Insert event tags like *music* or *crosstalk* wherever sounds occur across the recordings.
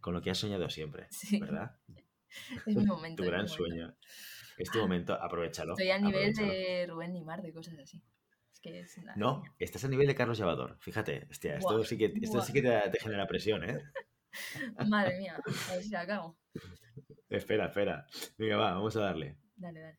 con lo que has soñado siempre, Sí. ¿verdad? *laughs* Es mi momento. Tu gran momento. sueño. Es tu momento, aprovechalo. Estoy al nivel de Rubén Nimar, de cosas así. Es que es una No, estás a nivel de Carlos Llevador. Fíjate, hostia, esto sí que, esto sí que te, te genera presión, ¿eh? *laughs* Madre mía, a ver si la cago. *laughs* Espera, espera. Venga, va, vamos a darle. Dale, dale.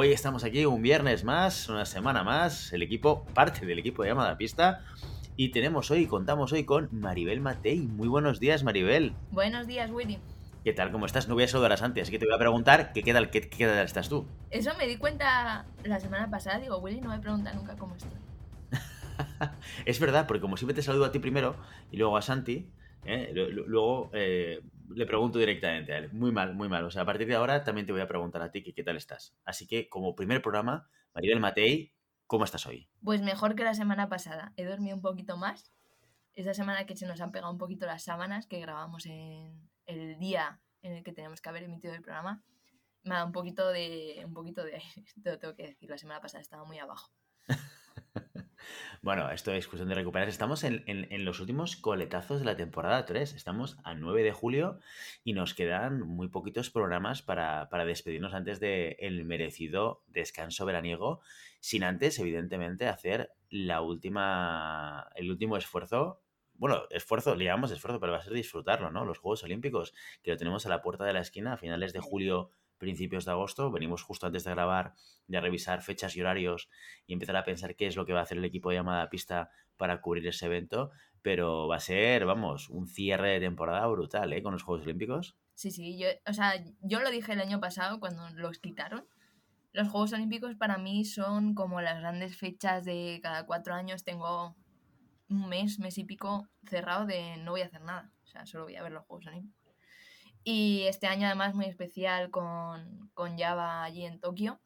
Hoy estamos aquí un viernes más, una semana más, el equipo, parte del equipo de llamada pista. Y tenemos hoy, contamos hoy con Maribel Matei. Muy buenos días, Maribel. Buenos días, Willy. ¿Qué tal? ¿Cómo estás? No voy a saludar a Santi, así que te voy a preguntar que qué tal, qué, qué tal estás tú. Eso me di cuenta la semana pasada. Digo, Willy no me pregunta nunca cómo estoy. *laughs* Es verdad, porque como siempre te saludo a ti primero y luego a Santi, ¿eh? Lu- lu- luego eh, le pregunto directamente a él. Muy mal, muy mal. O sea, a partir de ahora también te voy a preguntar a ti que qué tal estás. Así que como primer programa, Maribel Matei, ¿cómo estás hoy? Pues mejor que la semana pasada. He dormido un poquito más. Esta semana que se nos han pegado un poquito las sábanas que grabamos en el día en el que teníamos que haber emitido el programa. Me ha dado un poquito de. un poquito de aire. *laughs* Te lo tengo que decir. La semana pasada estaba muy abajo. *laughs* Bueno, esto es cuestión de recuperar. Estamos en, en- en los últimos coletazos de la temporada 3. Estamos a 9 de julio y nos quedan muy poquitos programas para, para despedirnos antes del merecido descanso veraniego, sin antes, evidentemente, hacer la última, el último esfuerzo. Bueno, esfuerzo, le llamamos esfuerzo, pero va a ser disfrutarlo, ¿no? Los Juegos Olímpicos, que lo tenemos a la puerta de la esquina a finales de julio, principios de agosto. Venimos justo antes de grabar, de revisar fechas y horarios y empezar a pensar qué es lo que va a hacer el equipo de llamada a pista para cubrir ese evento. Pero va a ser, vamos, un cierre de temporada brutal, ¿eh? Con los Juegos Olímpicos. Sí, sí, yo, o sea, yo lo dije el año pasado cuando los quitaron. Los Juegos Olímpicos para mí son como las grandes fechas de cada cuatro años. Tengo un mes, mes y pico cerrado de no voy a hacer nada. O sea, solo voy a ver los Juegos Olímpicos. Y este año además muy especial con, con Java allí en Tokio.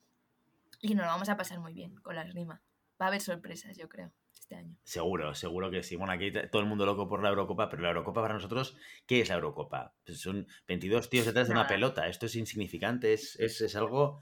Y nos lo vamos a pasar muy bien con la esgrima. Va a haber sorpresas, yo creo, este año. Seguro, seguro que sí. Bueno, aquí todo el mundo loco por la Eurocopa, pero la Eurocopa para nosotros, ¿qué es la Eurocopa? Pues son 22 tíos detrás de una pelota. Esto es insignificante, es, es, es algo...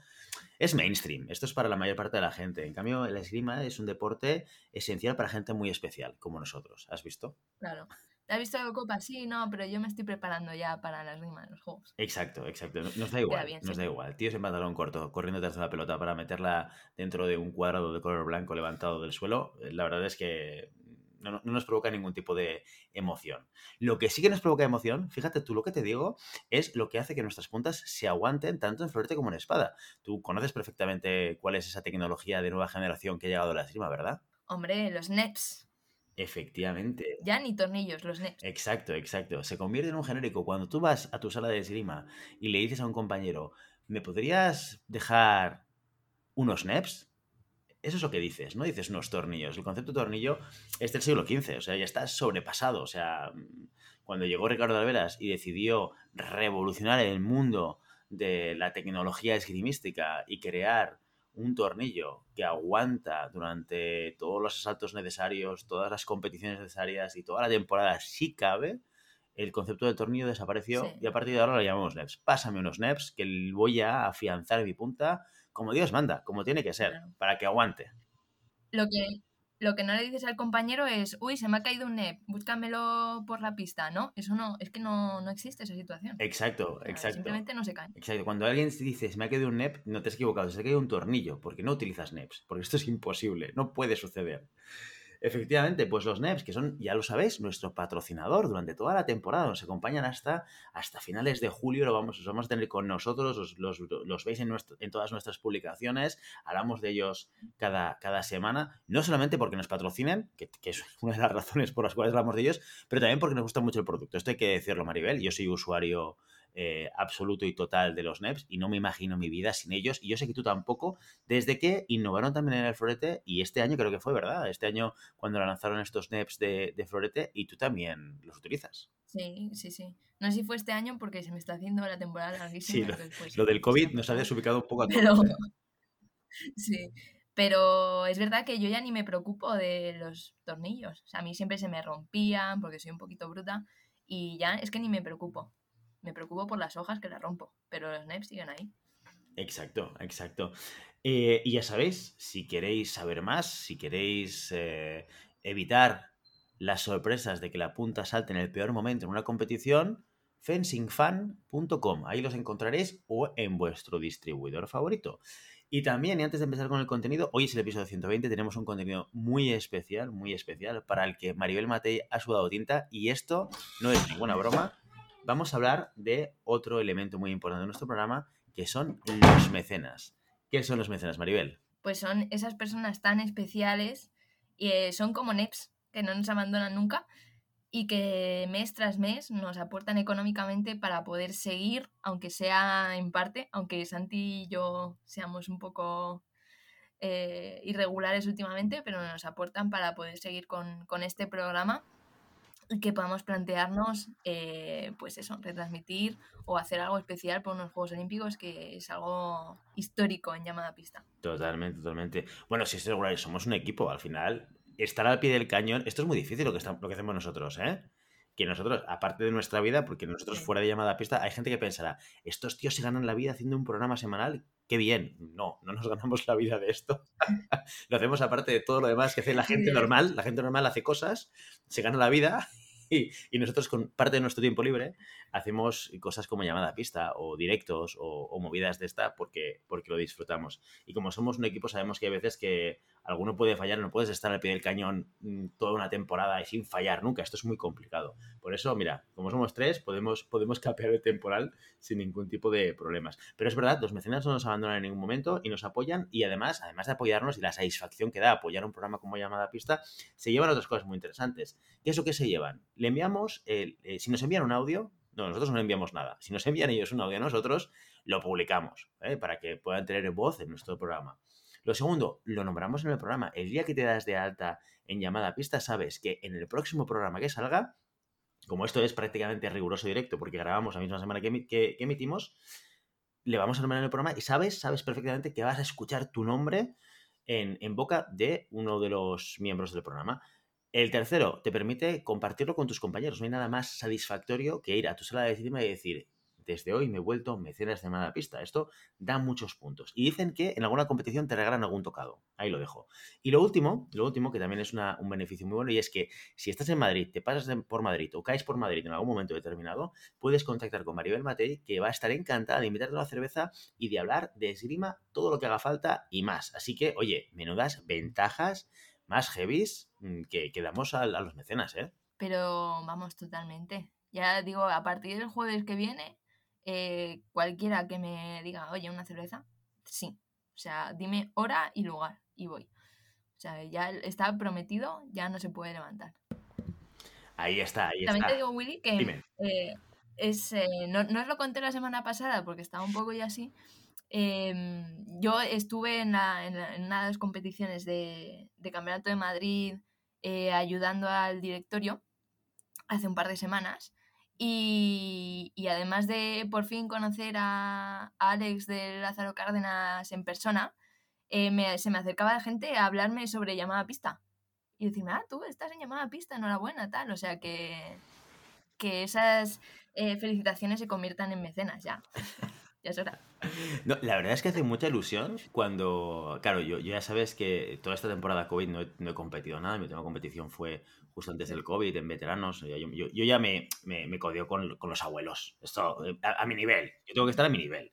Es mainstream, esto es para la mayor parte de la gente. En cambio, el esgrima es un deporte esencial para gente muy especial, como nosotros. ¿Has visto? Claro. ¿Te has visto la Copa? Sí, no, pero yo me estoy preparando ya para la esgrima en los Juegos. Exacto, exacto. No- Nos da igual, bien, nos sí. da igual. Tíos en pantalón corto, corriendo de la pelota para meterla dentro de un cuadrado de color blanco levantado del suelo, eh, la verdad es que no, no nos provoca ningún tipo de emoción. Lo que sí que nos provoca emoción, fíjate tú lo que te digo, es lo que hace que nuestras puntas se aguanten tanto en florete como en espada. Tú conoces perfectamente cuál es esa tecnología de nueva generación que ha llegado a la esgrima, ¿verdad? Hombre, los NEPs. Efectivamente. Ya ni tornillos, los NEPs. Exacto, exacto. Se convierte en un genérico. Cuando tú vas a tu sala de esgrima y le dices a un compañero, ¿me podrías dejar unos NEPs? Eso es lo que dices, no dices unos tornillos. El concepto de tornillo es del siglo XV, o sea, ya está sobrepasado. O sea, cuando llegó Ricardo Alveras y decidió revolucionar el mundo de la tecnología esgrimística y crear un tornillo que aguanta durante todos los asaltos necesarios, todas las competiciones necesarias y toda la temporada si cabe, el concepto del tornillo desapareció Sí. y a partir de ahora lo llamamos NEPs. Pásame unos NEPs que voy a afianzar mi punta como Dios manda, como tiene que ser, Claro. para que aguante. Lo que, lo que no le dices al compañero es, uy, se me ha caído un NEP, búscamelo por la pista, ¿no? Eso no, es que no, no existe esa situación. Exacto, O sea, exacto. Simplemente no se caen. Exacto. Cuando alguien dice, se me ha caído un NEP, no te has equivocado, se te ha caído un tornillo, porque no utilizas NEPs, porque esto es imposible, no puede suceder. Efectivamente, pues los NEPs, que son, ya lo sabéis, nuestro patrocinador durante toda la temporada, nos acompañan hasta, hasta finales de julio, lo vamos, los vamos a tener con nosotros, los, los- veis en, nuestro- en todas nuestras publicaciones, hablamos de ellos cada, cada semana, no solamente porque nos patrocinen, que, que es una de las *laughs* razones por las cuales hablamos de ellos, pero también porque nos gusta mucho el producto. Esto hay que decirlo, Maribel, yo soy usuario eh, absoluto y total de los NEPs y no me imagino mi vida sin ellos. Y yo sé que tú tampoco, desde que innovaron también en el Florete y este año creo que fue, ¿verdad? Este año cuando lanzaron estos NEPs de, de Florete y tú también los utilizas. Sí, sí, sí. No sé si fue este año porque se me está haciendo la temporada larguísima. Sí, lo, pues, lo del COVID nos ha desubicado un poco a todos. Pero, *laughs* sí, pero es verdad que yo ya ni me preocupo de los tornillos. O sea, a mí siempre se me rompían porque soy un poquito bruta y ya es que ni me preocupo. Me preocupo por las hojas que las rompo, pero los NEPs siguen ahí. Exacto, exacto. Eh, y ya sabéis, si queréis saber más, si queréis eh, evitar las sorpresas de que la punta salte en el peor momento en una competición, fencingfan.com. Ahí los encontraréis o en vuestro distribuidor favorito. Y también, y antes de empezar con el contenido, hoy es el episodio 120, tenemos un contenido muy especial, muy especial, para el que Maribel Matei ha sudado tinta, y esto no es ninguna broma. Vamos a hablar de otro elemento muy importante de nuestro programa, que son los mecenas. ¿Qué son los mecenas, Maribel? Pues son esas personas tan especiales, y eh, son como NEPs, que no nos abandonan nunca, y que mes tras mes nos aportan económicamente para poder seguir, aunque sea en parte, aunque Santi y yo seamos un poco eh, irregulares últimamente, pero nos aportan para poder seguir con, este programa que podamos plantearnos, eh, pues eso, retransmitir o hacer algo especial por unos Juegos Olímpicos que es algo histórico en llamada pista. Totalmente, totalmente. Bueno, si es regular, somos un equipo, al final estar al pie del cañón, esto es muy difícil lo que, lo que hacemos nosotros, ¿eh? Que nosotros, aparte de nuesra vida, porque nosotros fuera de llamada pista, hay gente que pensará, estos tíos se ganan la vida haciendo un programa semanal, qué bien. No, no nos *laughs* ganamos la vida de esto. *laughs* lo hacemos aparte de todo lo demás que hace la gente normal. La gente normal hace cosas, se gana la vida y, nosotros con parte de nuestro tiempo libre hacemos cosas como llamada a pista o directos o, movidas de esta porque, porque lo disfrutamos. Y como somos un equipo sabemos que hay veces que alguno puede fallar, no puedes estar al pie del cañón mm, toda una temporada y sin fallar nunca. Esto es muy complicado. Por eso, mira, como somos tres, podemos, podemos *laughs* capear el temporal sin ningún tipo de problemas. Pero es verdad, los mecenas no nos abandonan en ningún momento y nos apoyan y además, además de apoyarnos y la satisfacción que da apoyar un programa como Llamada Pista, se llevan otras cosas muy interesantes. ¿Qué es lo que se llevan? Le enviamos, eh, si nos envían un audio, no, nosotros no enviamos nada. Si nos envían ellos un audio a nosotros, lo publicamos ¿eh? para que puedan tener voz en nuestro programa. Lo segundo, lo nombramos en el programa. El día que te das de alta en llamada pista, sabes que en el próximo programa que salga, como esto es prácticamente riguroso directo, porque grabamos la misma semana que, emitimos, le vamos a nombrar en el programa y sabes, sabes perfectamente que vas a escuchar tu nombre en, en boca de uno de los miembros del programa. El tercero, te permite compartirlo con tus compañeros. No hay nada más satisfactorio que ir a tu sala de cine y decir, desde hoy me he vuelto mecenas de mala pista. Esto da muchos puntos. Y dicen que en alguna competición te regalan algún tocado. Ahí lo dejo. Y lo último, lo último, que también es un beneficio muy bueno, y es que si estás en Madrid, te pasas por Madrid o caes por Madrid en algún momento determinado, puedes contactar con Maribel Matei, que va a estar encantada de invitarte a una cerveza y de hablar de esgrima, todo lo que haga falta y más. Así que, oye, menudas ventajas más heavies que, que damos a, a los mecenas, ¿eh? Pero vamos, totalmente. Ya digo, a partir del jueves que viene, eh, cualquiera que me diga, oye, una cerveza, sí. O sea, dime hora y lugar y voy. O sea, ya está prometido, ya no se puede levantar. Ahí está, ahí También te digo, Willy, que eh, es, eh, no, no, os lo conté la semana pasada porque estaba un poco ya así. Em, yo estuve en, en, una de las competiciones de, de Campeonato de Madrid ayudando al directorio hace un par de semanas y, además de por fin conocer a, Alex de Lázaro Cárdenas en persona, eh, se me acercaba la gente a hablarme sobre llamada pista. Y decirme, ah, tú estás en llamada pista, enhorabuena, tal. O sea que, que esas eh, felicitaciones se conviertan en mecenas ya. *laughs* ya es hora. No, la verdad es que hace mucha ilusión cuando, claro, yo, ya sabes que toda esta temporada COVID no he, no he competido nada, mi última competición fue justo antes del COVID, en veteranos. Yo, yo, ya me, me, me codeo con, con, los abuelos, esto eh, a, mi nivel, yo tengo que estar a mi nivel.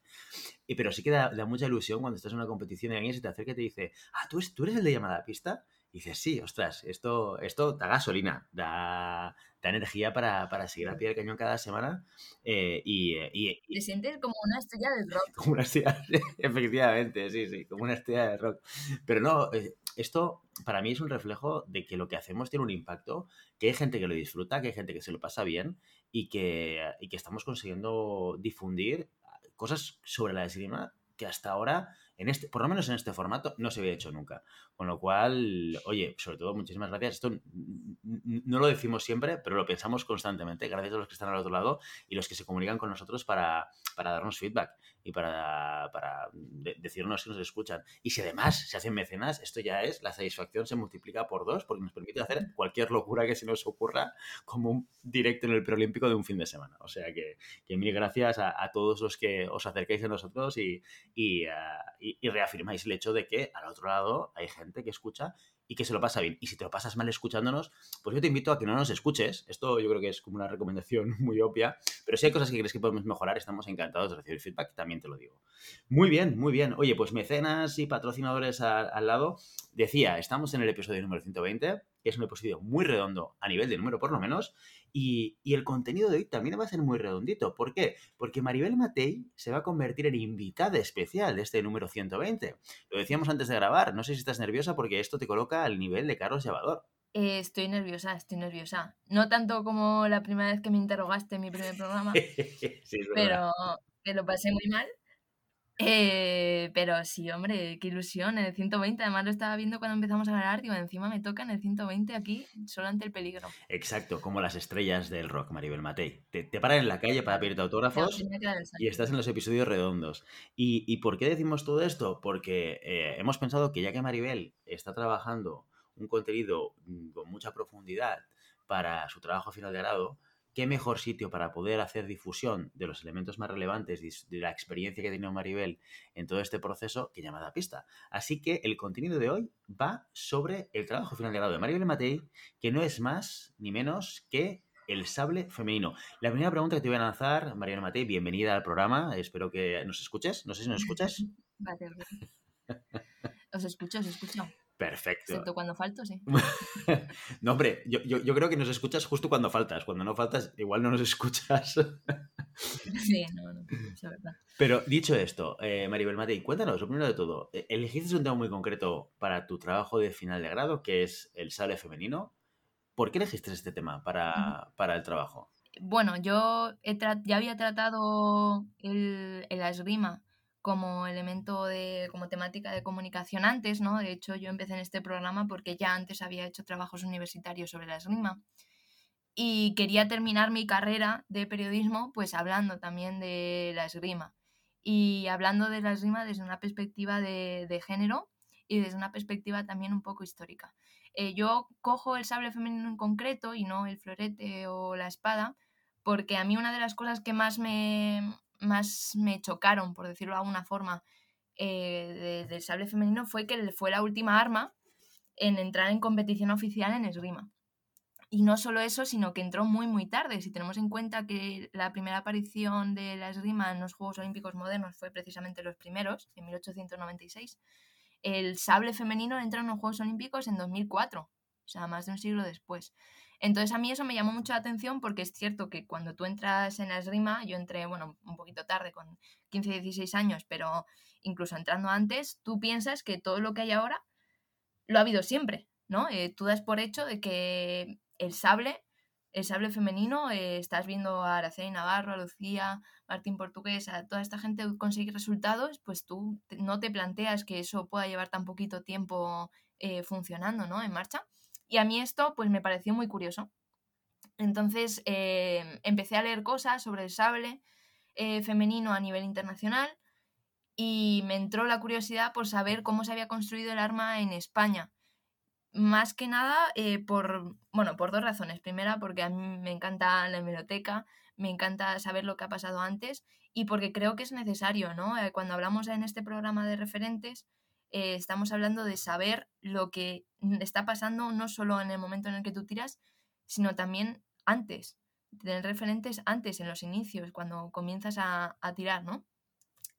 Y, pero sí que da, mucha ilusión cuando estás en una competición y alguien se te acerca y te dice, ah, ¿tú, tú eres el de llamada a pista. Y dices, sí, ostras, esto, esto da gasolina, da, da energía para, para, seguir a pie del cañón cada semana. Eh, y, eh, y, y, Te sientes como una estrella del *laughs* rock. Como una estrella, *laughs* efectivamente, sí, sí, como una estrella del rock. Pero no, eh, esto para mí es un reflejo de que lo que hacemos tiene un impacto, que hay gente que lo disfruta, que hay gente que se lo pasa bien y que, y que estamos consiguiendo difundir cosas sobre la esgrima que hasta ahora en este, por lo menos en este formato, no se había hecho nunca. Con lo cual, oye, sobre todo, muchísimas gracias. Esto no lo decimos siempre, pero lo pensamos constantemente. Gracias a los que están al otro lado y los que se comunican con nosotros para, para darnos feedback y para, para decirnos que nos escuchan. Y si además se hacen mecenas, esto ya es, la satisfacción se multiplica por dos porque nos permite hacer cualquier locura que se nos ocurra como un directo en el preolímpico de un fin de semana. O sea que, que mil gracias a, a, todos los que os acercáis a nosotros y, y, uh, y y, reafirmáis el hecho de que al otro lado hay gente que escucha y que se lo pasa bien. Y si te lo pasas mal escuchándonos, pues yo te invito a que no nos escuches. Esto yo creo que es como una recomendación *laughs* muy obvia. Pero si hay cosas que crees que podemos mejorar, estamos encantados de recibir feedback, también te lo digo. Muy bien, muy bien. Oye, pues mecenas y patrocinadores al, lado. Decía, estamos en el episodio número 120, que es un episodio muy redondo a nivel de número por lo menos. Y, y, el contenido de hoy también va a ser muy redondito. ¿Por qué? Porque Maribel Matei se va a convertir en invitada especial de este número 120. Lo decíamos antes de grabar, no sé si estás nerviosa porque esto te coloca al nivel de Carlos Llevador. Eh, estoy nerviosa, estoy nerviosa. No tanto como la primera vez que me interrogaste en mi primer programa, *laughs* sí, pero que lo pasé muy mal. Eh, pero sí, hombre, qué ilusión, en el 120, además lo estaba viendo cuando empezamos a hablar, digo, encima me toca en el 120 aquí, solo ante el peligro. Exacto, como las estrellas del rock, Maribel Matei. Te, te paran en la calle para pedirte autógrafos y estás en los episodios redondos. ¿Y, y por qué decimos todo esto? Porque eh, hemos pensado que ya que Maribel está trabajando un contenido mm, con mucha profundidad para su trabajo final de grado, qué mejor sitio para poder hacer difusión de los elementos más relevantes de la experiencia que ha tenido Maribel en todo este proceso que llamada pista. Así que el contenido de hoy va sobre el trabajo final de grado de Maribel Matei, que no es más ni menos que el sable femenino. La primera pregunta que te voy a lanzar, Mariana Matei, bienvenida al programa. Espero que nos escuches. No sé si nos escuchas. *laughs* Gracias. Os escucho, os escucho. Perfecto. Excepto cuando falto, sí. *laughs* no, hombre, yo, yo, yo, creo que nos escuchas justo cuando faltas. Cuando no faltas, igual no nos escuchas. *laughs* sí, no, no, es verdad. Pero dicho esto, eh, Maribel Matei, cuéntanos, lo primero de todo, eh, elegiste un tema muy concreto para tu trabajo de final de grado, que es el sable femenino. ¿Por qué elegiste este tema para, para el trabajo? Bueno, yo ya había tratado el, el esgrima como elemento de, como temática de comunicación antes, ¿no? De hecho, yo empecé en este programa porque ya antes había hecho trabajos universitarios sobre la esgrima. Y quería terminar mi carrera de periodismo pues hablando también de la esgrima. Y hablando de la esgrima desde una perspectiva de, de género y desde una perspectiva también un poco histórica. Eh, yo cojo el sable femenino en concreto y no el florete o la espada, porque a mí una de las cosas que más me, más me chocaron, por decirlo de alguna forma, eh, del de sable femenino fue que fue la última arma en entrar en competición oficial en esgrima. Y no solo eso, sino que entró muy, muy tarde. Si tenemos en cuenta que la primera aparición de la esgrima en los Juegos Olímpicos modernos fue precisamente los primeros, en 1896, el sable femenino entró en los Juegos Olímpicos en 2004, o sea, más de un siglo después. Entonces a mí eso me llamó mucho la atención porque es cierto que cuando tú entras en la esgrima, yo entré, bueno, un poquito tarde, con 15, 16 años, pero incluso entrando antes, tú piensas que todo lo que hay ahora lo ha habido siempre, ¿no? Eh, tú das por hecho de que el sable, el sable femenino, eh, estás viendo a Araceli Navarro, a Lucía, Martín Portugués, a toda esta gente conseguir resultados, pues tú no te planteas que eso pueda llevar tan poquito tiempo eh, funcionando, ¿no? En marcha. Y a mí esto pues me pareció muy curioso. Entonces eh, empecé a leer cosas sobre el sable eh, femenino a nivel internacional y me entró la curiosidad por saber cómo se había construido el arma en España. Más que nada eh, por, bueno, por dos razones. Primera, porque a mí me encanta la hemeroteca, me encanta saber lo que ha pasado antes y porque creo que es necesario, ¿no? cuando hablamos en este programa de referentes, eh, estamos hablando de saber lo que está pasando no solo en el momento en el que tú tiras, sino también antes, tener referentes antes, en los inicios, cuando comienzas a, a tirar, ¿no?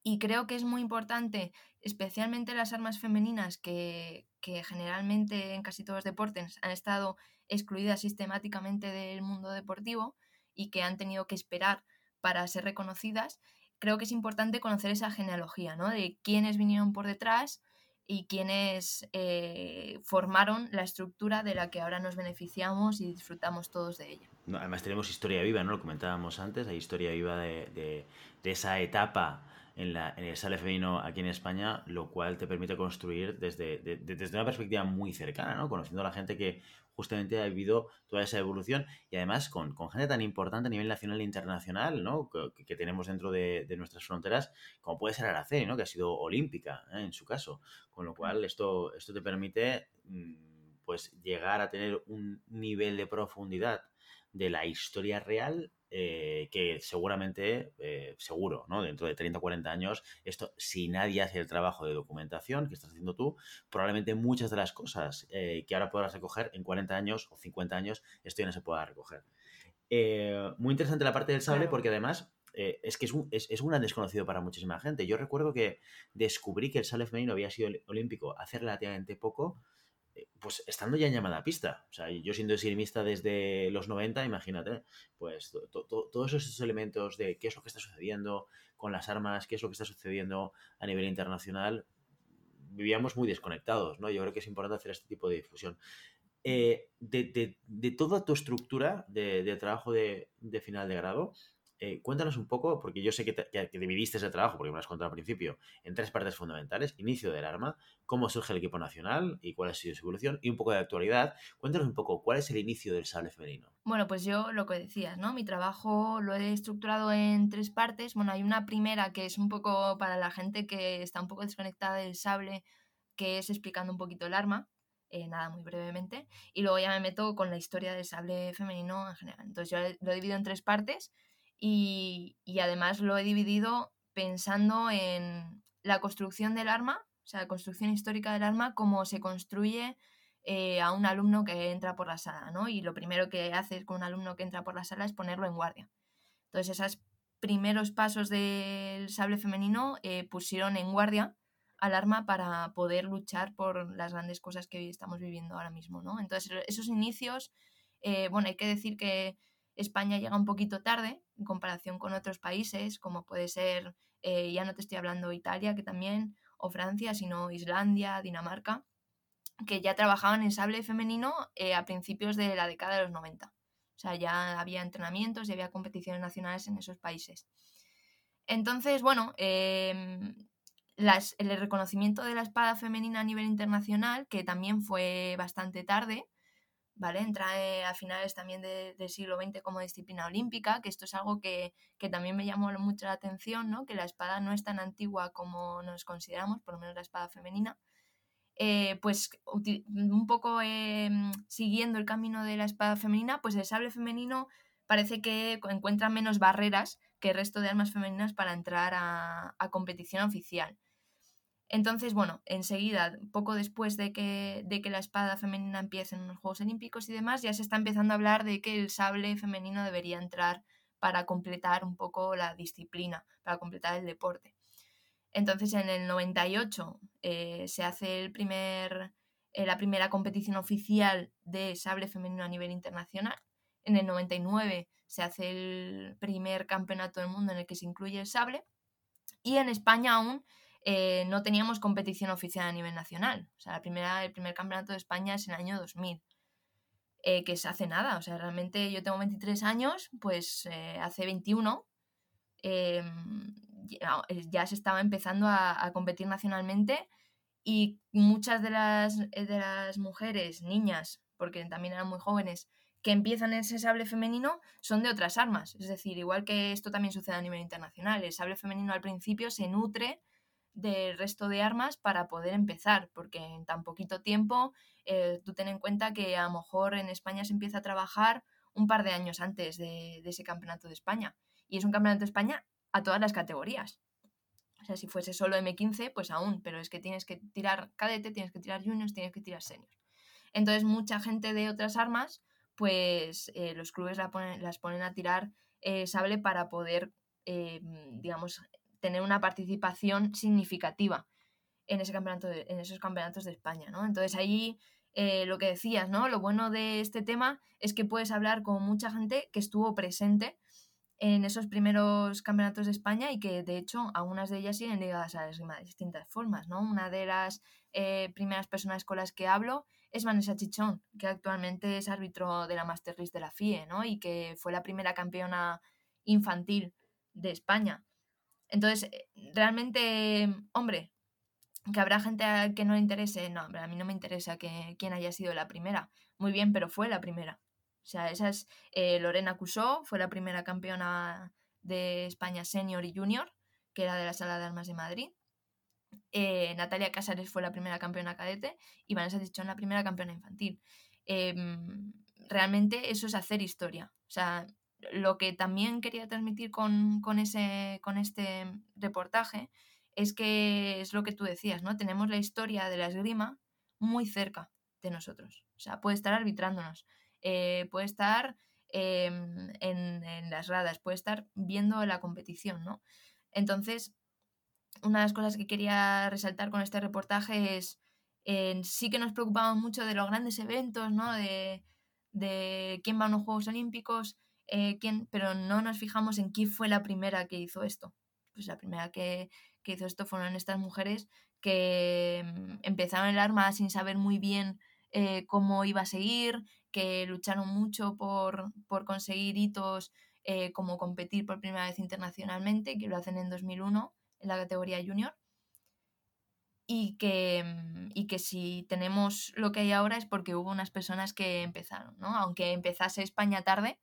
Y creo que es muy importante, especialmente las armas femeninas, que, que generalmente en casi todos los deportes han estado excluidas sistemáticamente del mundo deportivo y que han tenido que esperar para ser reconocidas, creo que es importante conocer esa genealogía, ¿no? De quiénes vinieron por detrás y quiénes eh, formaron la estructura de la que ahora nos beneficiamos y disfrutamos todos de ella. además tenemos historia viva, ¿no? Lo comentábamos antes, hay historia viva de, de, esa etapa en, la, en, el sale femenino aquí en España, lo cual te permite construir desde, desde una perspectiva muy cercana, ¿no? Conociendo a la gente que justamente ha vivido toda esa evolución y además con, con gente tan importante a nivel nacional e internacional, ¿no? Que, tenemos dentro de, nuestras fronteras, como puede ser Araceli, ¿no? Que ha sido olímpica, ¿eh? en su caso. Con lo cual, esto, esto te permite, mm, pues, llegar a tener un nivel de profundidad de la historia real eh, que seguramente, eh, seguro, ¿no? Dentro de 30 o 40 años, esto, si nadie hace el trabajo de documentación que estás haciendo tú, probablemente muchas de las cosas eh, que ahora podrás recoger en 40 años o 50 años, esto ya no se pueda recoger. muy interesante la parte del sable porque además es que es un, es, es un, gran desconocido para muchísima gente. Yo recuerdo que descubrí que el sable femenino había sido olímpico hace relativamente poco pues estando ya en llamada pista. O sea, yo siendo esgrimista desde los 90, imagínate, pues todos esos elementos de qué es lo que está sucediendo con las armas, qué es lo que está sucediendo a nivel internacional, vivíamos muy desconectados, ¿no? Yo creo que es importante hacer este tipo de difusión. Eh, de, toda tu estructura de, trabajo de, final de grado, eh, cuéntanos un poco, porque yo sé que, dividiste ese trabajo, porque me lo has contado al principio, en tres partes fundamentales. Inicio del arma, cómo surge el equipo nacional y cuál ha sido su evolución, y un poco de actualidad. Cuéntanos un poco, ¿cuál es el inicio del sable femenino? Bueno, pues yo lo que decías, ¿no? Mi trabajo lo he estructurado en tres partes. Bueno, hay una primera que es un poco para la gente que está un poco desconectada del sable, que es explicando un poquito el arma, eh, nada, muy brevemente. Y luego ya me meto con la historia del sable femenino en general. Entonces yo lo he dividido en tres partes y, además lo he dividido pensando en la construcción del arma, o sea, la construcción histórica del arma, cómo se construye eh, a un alumno que entra por la sala, ¿no? Y lo primero que haces con un alumno que entra por la sala es ponerlo en guardia. Entonces, esos primeros pasos del sable femenino eh, pusieron en guardia al arma para poder luchar por las grandes cosas que estamos viviendo ahora mismo, ¿no? Entonces, esos inicios, eh, bueno, hay que decir que España llega un poquito tarde en comparación con otros países, como puede ser, eh, ya no te estoy hablando Italia, que también, o Francia, sino Islandia, Dinamarca, que ya trabajaban en sable femenino eh, a principios de la década de los 90. O sea, ya había entrenamientos y había competiciones nacionales en esos países. Entonces, bueno, em, el reconocimiento de la espada femenina a nivel internacional, que también fue bastante tarde, ¿vale? Entra eh, a finales también del siglo XX como disciplina olímpica, que esto es algo que, también me llamó mucho la atención, ¿no? Que la espada no es tan antigua como nos consideramos, por lo menos la espada femenina. Eh, pues un poco em, siguiendo el camino de la espada femenina, pues el sable femenino parece que encuentra menos barreras que el resto de armas femeninas para entrar a competición oficial. Entonces, bueno, enseguida, poco después de que, de que la espada femenina empiece en los Juegos Olímpicos y demás, ya se está empezando a hablar de que el sable femenino debería entrar para completar un poco la disciplina, para completar el deporte. Entonces, en el 98 eh, se hace el primer, eh, la primera competición oficial de sable femenino a nivel internacional. En el 99 se hace el primer campeonato del mundo en el que se incluye el sable. Y en España aún eh, no teníamos competición oficial a nivel nacional. O sea, la primera, el primer campeonato de España es en el año 2000. Eh, que se hace nada, o sea, realmente yo tengo 23 años, pues eh, hace 21 em, ya, se estaba empezando a, competir nacionalmente y muchas de las, de las mujeres, niñas, porque también eran muy jóvenes, que empiezan ese sable femenino son de otras armas. Es decir, igual que esto también sucede a nivel internacional, el sable femenino al principio se nutre del resto de armas para poder empezar, porque en tan poquito tiempo eh, tú ten en cuenta que a lo mejor en España se empieza a trabajar un par de años antes de, ese campeonato de España. Y es un campeonato de España a todas las categorías. O sea, si fuese solo M15, pues aún, pero es que tienes que tirar cadete, tienes que tirar juniors, tienes que tirar senior. Entonces, mucha gente de otras armas, pues eh, los clubes las ponen a tirar eh, sable para poder, digamos, tener una participación significativa en, ese campeonato en esos campeonatos de España, ¿no? Entonces ahí eh, lo que decías, ¿no? Lo bueno de este tema es que puedes hablar con mucha gente que estuvo presente en esos primeros campeonatos de España y que de hecho algunas de ellas siguen ligadas a de distintas formas, ¿no? Una de las eh, primeras personas con las que hablo es Vanessa Chichón, que actualmente es árbitro de la Master de la FIE, ¿no? Y que fue la primera campeona infantil de España. Entonces, eh, realmente, hombre, que habrá gente a que no le interese, no, a mí no me interesa que quién haya sido la primera. Muy bien, pero fue la primera. O sea, esa es eh, Lorena Cusó, fue la primera campeona de España senior y junior, que era de la Sala de Armas de Madrid. Eh, Natalia Casares fue la primera campeona cadete y Vanessa Chichón la primera campeona infantil. Em, realmente eso es hacer historia. O sea, lo que también quería transmitir con, ese, con este reportaje es que es lo que tú decías, ¿no? Tenemos la historia de la esgrima muy cerca de nosotros. O sea, puede estar arbitrándonos, eh, puede estar em, en, las radas, puede estar viendo la competición, ¿no? Entonces, una de las cosas que quería resaltar con este reportaje es, sí que nos preocupamos mucho de los grandes eventos, ¿no? De, de quién va a los Juegos Olímpicos, eh, quién, pero no nos fijamos en quién fue la primera que hizo esto. Pues la primera que, que hizo esto fueron estas mujeres que mm, empezaron el arma sin saber muy bien eh, cómo iba a seguir, que lucharon mucho por, conseguir hitos eh, como competir por primera vez internacionalmente, que lo hacen en 2001 en la categoría junior. Y que, mm, y que si tenemos lo que hay ahora es porque hubo unas personas que empezaron, ¿no? Aunque empezase España tarde,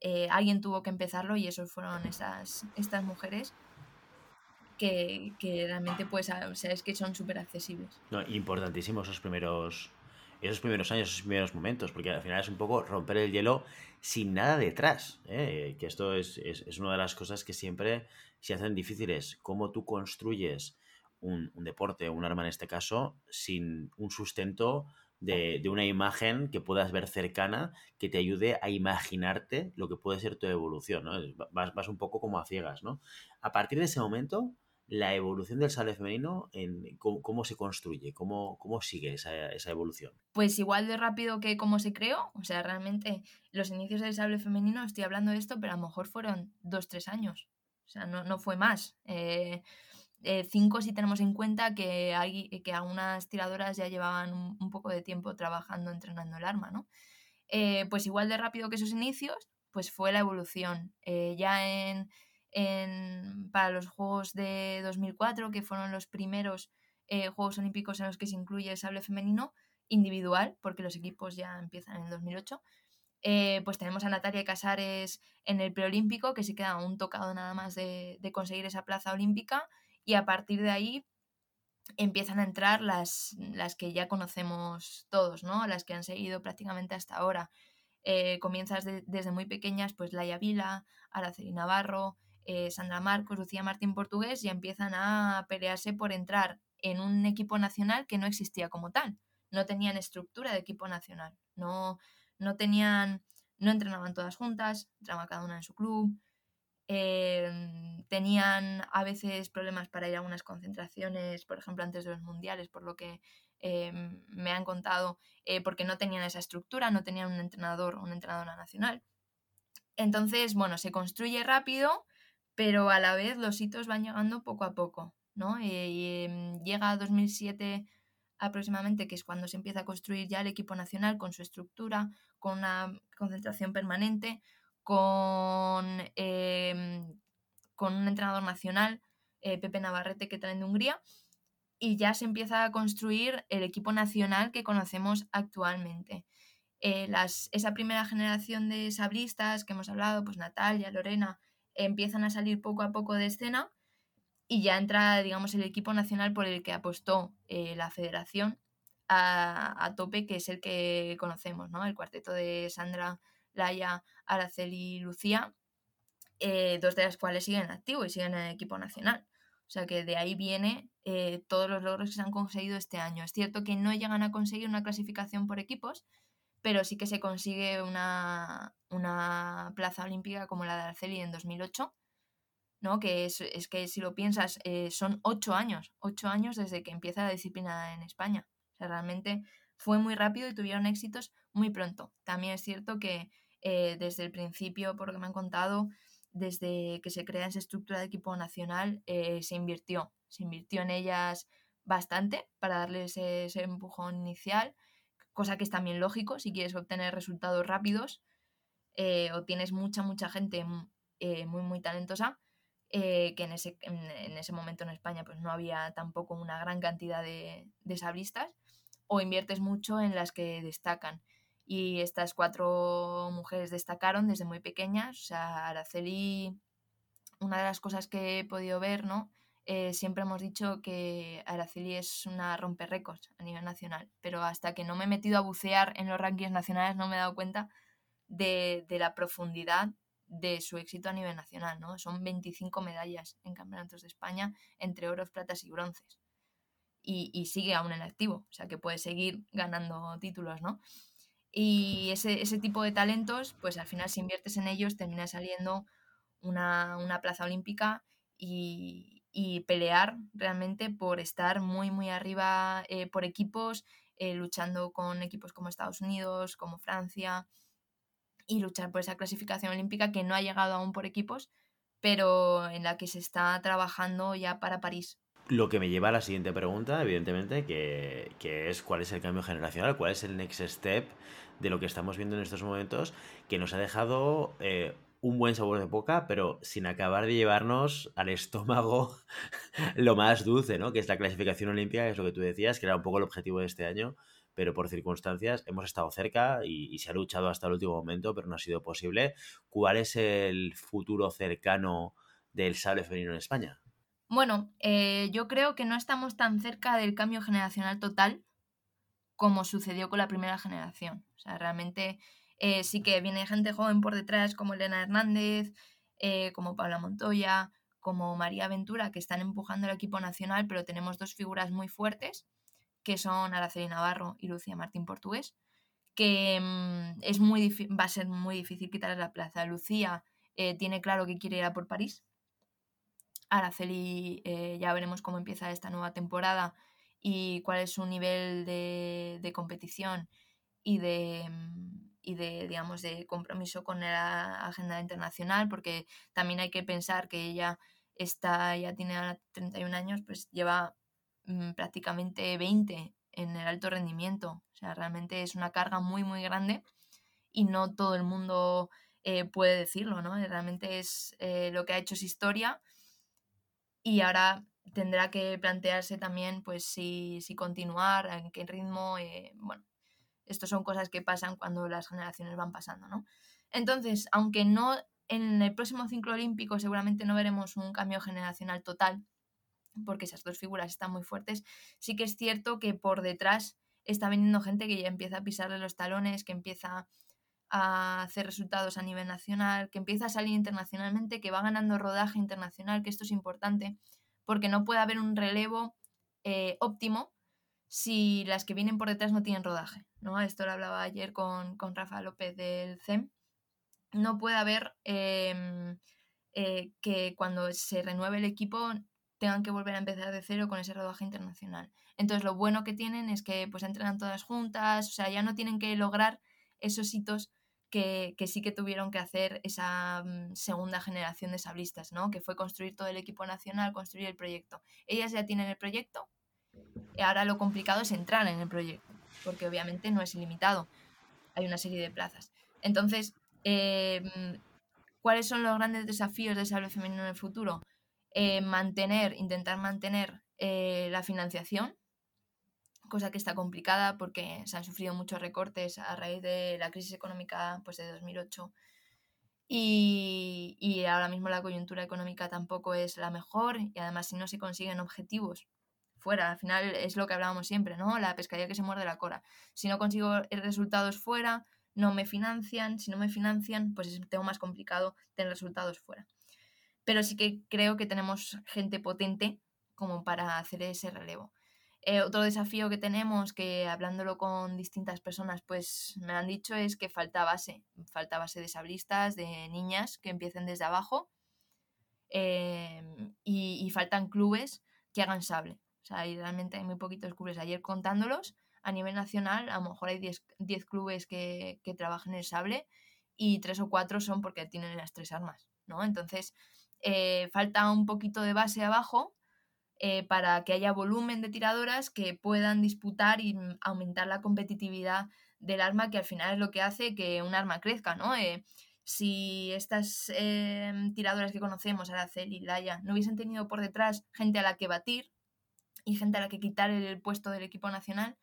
eh, alguien tuvo que empezarlo y esos fueron esas, estas mujeres que, realmente pues, o sea, es que son súper accesibles. No, importantísimos esos primeros, esos primeros años, esos primeros momentos, porque al final es un poco romper el hielo sin nada detrás, ¿eh? que esto es, es, una de las cosas que siempre se hacen difíciles, cómo tú construyes un, un deporte, un arma en este caso, sin un sustento de, de, una imagen que puedas ver cercana que te ayude a imaginarte lo que puede ser tu evolución, ¿no? Vas, vas un poco como a ciegas, ¿no? A partir de ese momento, la evolución del sable femenino, en cómo, se construye, cómo, cómo sigue esa, esa, evolución. Pues igual de rápido que cómo se creó, o sea, realmente los inicios del sable femenino, estoy hablando de esto, pero a lo mejor fueron dos, tres años, o sea, no, no fue más. Eh, eh, cinco si tenemos en cuenta que, hay, que algunas tiradoras ya llevaban un, poco de tiempo trabajando, entrenando el arma, ¿no? Eh, pues igual de rápido que esos inicios, pues fue la evolución. ya en para los Juegos de 2004, que fueron los primeros eh, Juegos Olímpicos en los que se incluye el sable femenino individual, porque los equipos ya empiezan en el 2008. Eh, pues tenemos a Natalia Casares en el preolímpico, que se queda un tocado nada más de, conseguir esa plaza olímpica, y a partir de ahí empiezan a entrar las, las que ya conocemos todos, ¿no? Las que han seguido prácticamente hasta ahora. Eh, comienzas desde muy pequeñas, pues Laia Vila, Araceli Navarro, eh, Sandra Marcos, Lucía Martín Portugués, ya empiezan a pelearse por entrar en un equipo nacional que no existía como tal. No tenían estructura de equipo nacional. No, no tenían, no entrenaban todas juntas, entraba cada una en su club. Em, tenían a veces problemas para ir a unas concentraciones, por ejemplo, antes de los mundiales, por lo que em, me han contado, eh, porque no tenían esa estructura, no tenían un entrenador o una entrenadora nacional. Entonces, bueno, se construye rápido pero a la vez los hitos van llegando poco a poco, ¿no? Eh, y, em, llega a 2007 aproximadamente, que es cuando se empieza a construir ya el equipo nacional con su estructura, con una concentración permanente, con, em, con un entrenador nacional, eh, Pepe Navarrete, que traen de Hungría, y ya se empieza a construir el equipo nacional que conocemos actualmente. Eh, las, esa primera generación de sabristas que hemos hablado, pues Natalia, Lorena, empiezan a salir poco a poco de escena y ya entra, digamos, el equipo nacional por el que apostó eh, la federación a, tope, que es el que conocemos, ¿no? El cuarteto de Sandra, Laia, Araceli y Lucía, eh, dos de las cuales siguen activos y siguen en el equipo nacional. O sea que de ahí viene eh, todos los logros que se han conseguido este año. Es cierto que no llegan a conseguir una clasificación por equipos, pero sí que se consigue una, plaza olímpica como la de Arceli en 2008, ¿no? Que es, que si lo piensas, eh, son ocho años, ocho años desde que empieza la disciplina en España. O sea, realmente fue muy rápido y tuvieron éxitos muy pronto. También es cierto que eh, desde el principio, por lo que me han contado, desde que se crea esa estructura de equipo nacional, eh, se invirtió, se invirtió en ellas bastante para darles ese, empujón inicial, cosa que es también lógico si quieres obtener resultados rápidos eh, o tienes mucha, mucha gente muy, muy talentosa, que en ese, en, ese, momento en España pues no había tampoco una gran cantidad de, de sabristas, o inviertes mucho en las que destacan y estas cuatro mujeres destacaron desde muy pequeñas. O sea, Araceli, una de las cosas que he podido ver, ¿no? Eh, siempre hemos dicho que Araceli es una romper récords a nivel nacional, pero hasta que no me he metido a bucear en los rankings nacionales no me he dado cuenta de, la profundidad de su éxito a nivel nacional, ¿no? Son 25 medallas en campeonatos de España entre oros, platas y bronces. Y, y sigue aún en activo, o sea que puede seguir ganando títulos, ¿no? Y ese, ese, tipo de talentos, pues al final si inviertes en ellos termina saliendo una, una plaza olímpica y, y, pelear realmente por estar muy, muy arriba eh, por equipos, eh, luchando con equipos como Estados Unidos, como Francia, y luchar por esa clasificación olímpica que no ha llegado aún por equipos, pero en la que se está trabajando ya para París. Lo que me lleva a la siguiente pregunta, evidentemente, que, es cuál es el cambio generacional, cuál es el next step de lo que estamos viendo en estos momentos, que nos ha dejado eh, un buen sabor de boca, pero sin acabar de llevarnos al estómago *laughs* lo más dulce, ¿no? Que es la clasificación olímpica, que es lo que tú decías, que era un poco el objetivo de este año, pero por circunstancias hemos estado cerca y, y se ha luchado hasta el último momento, pero no ha sido posible. ¿Cuál es el futuro cercano del sable femenino en España? Bueno, eh, yo creo que no estamos tan cerca del cambio generacional total como sucedió con la primera generación. O sea, realmente eh, sí que viene gente joven por detrás como Elena Hernández, eh, como Paula Montoya, como María Ventura, que están empujando el equipo nacional, pero tenemos dos figuras muy fuertes, que son Araceli Navarro y Lucía Martín Portugués, que mm, es muy va a ser muy difícil quitarle la plaza. Lucía tiene claro que quiere ir a por París, Araceli eh, ya veremos cómo empieza esta nueva temporada y cuál es su nivel de, competición y de, mm, y de, digamos, de compromiso con la agenda internacional, porque también hay que pensar que ella está, ya tiene 31 años, pues lleva mm, prácticamente 20 en el alto rendimiento. O sea, realmente es una carga muy, muy grande y no todo el mundo eh, puede decirlo, ¿no? Realmente es eh, lo que ha hecho es historia y ahora tendrá que plantearse también pues si, si continuar, en qué ritmo, eh, bueno, estas son cosas que pasan cuando las generaciones van pasando, ¿no? Entonces, aunque no en el próximo ciclo olímpico seguramente no veremos un cambio generacional total, porque esas dos figuras están muy fuertes, sí que es cierto que por detrás está viniendo gente que ya empieza a pisarle los talones, que empieza a hacer resultados a nivel nacional, que empieza a salir internacionalmente, que va ganando rodaje internacional, que esto es importante, porque no puede haber un relevo eh, óptimo si las que vienen por detrás no tienen rodaje. ¿no? Esto lo hablaba ayer con, con Rafa López del CEM. No puede haber em, eh, que cuando se renueve el equipo tengan que volver a empezar de cero con ese rodaje internacional. Entonces lo bueno que tienen es que pues entrenan todas juntas, o sea, ya no tienen que lograr esos hitos que, sí que tuvieron que hacer esa mm, segunda generación de sablistas, ¿no? Que fue construir todo el equipo nacional, construir el proyecto. Ellas ya tienen el proyecto, y ahora lo complicado es entrar en el proyecto, porque obviamente no es ilimitado, hay una serie de plazas. Entonces, em, ¿cuáles son los grandes desafíos de sable femenino en el futuro? Eh, mantener, intentar mantener eh, la financiación, cosa que está complicada porque se han sufrido muchos recortes a raíz de la crisis económica pues, de 2008 y, y, ahora mismo la coyuntura económica tampoco es la mejor y además si no se consiguen objetivos fuera, al final es lo que hablábamos siempre, ¿no? La pescadilla que se muerde la cora. Si no consigo resultados fuera, no me financian, si no me financian, pues tengo más complicado tener resultados fuera. Pero sí que creo que tenemos gente potente como para hacer ese relevo. Eh, otro desafío que tenemos, que hablándolo con distintas personas, pues me han dicho es que falta base, falta base de sablistas, de niñas que empiecen desde abajo. em, y, faltan clubes que hagan sable. O sea, realmente hay muy poquitos clubes. Ayer contándolos, a nivel nacional, a lo mejor hay 10 clubes que, que trabajan el sable y tres o cuatro son porque tienen las tres armas, ¿no? Entonces, eh, falta un poquito de base abajo eh, para que haya volumen de tiradoras que puedan disputar y aumentar la competitividad del arma, que al final es lo que hace que un arma crezca, ¿no? Eh, si estas tiradoras que conocemos, Aracel y Laia, no hubiesen tenido por detrás gente a la que batir y gente a la que quitar el puesto del equipo nacional,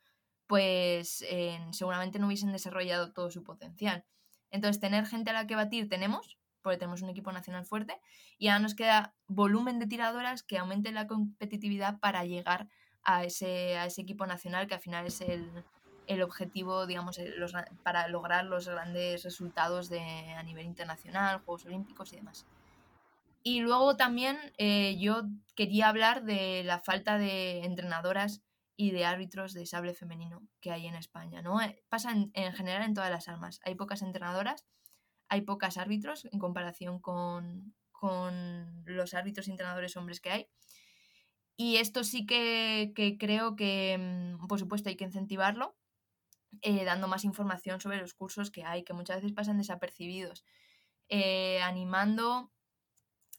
pues seguramente no hubiesen desarrollado todo su potencial. Entonces, tener gente a la que batir tenemos, porque tenemos un equipo nacional fuerte, y ahora nos queda volumen de tiradoras que aumente la competitividad para llegar a ese, a ese equipo nacional, que al final es el, objetivo, digamos, para lograr los grandes resultados de, a nivel internacional, Juegos Olímpicos y demás. Y luego también eh, yo quería hablar de la falta de entrenadoras y de árbitros de sable femenino que hay en España. ¿no? Eh, pasa en, general en todas las armas. Hay pocas entrenadoras, hay pocas árbitros en comparación con, los árbitros y entrenadores hombres que hay. Y esto sí que, creo que, mm, por supuesto, hay que incentivarlo, eh, dando más información sobre los cursos que hay, que muchas veces pasan desapercibidos, eh, animando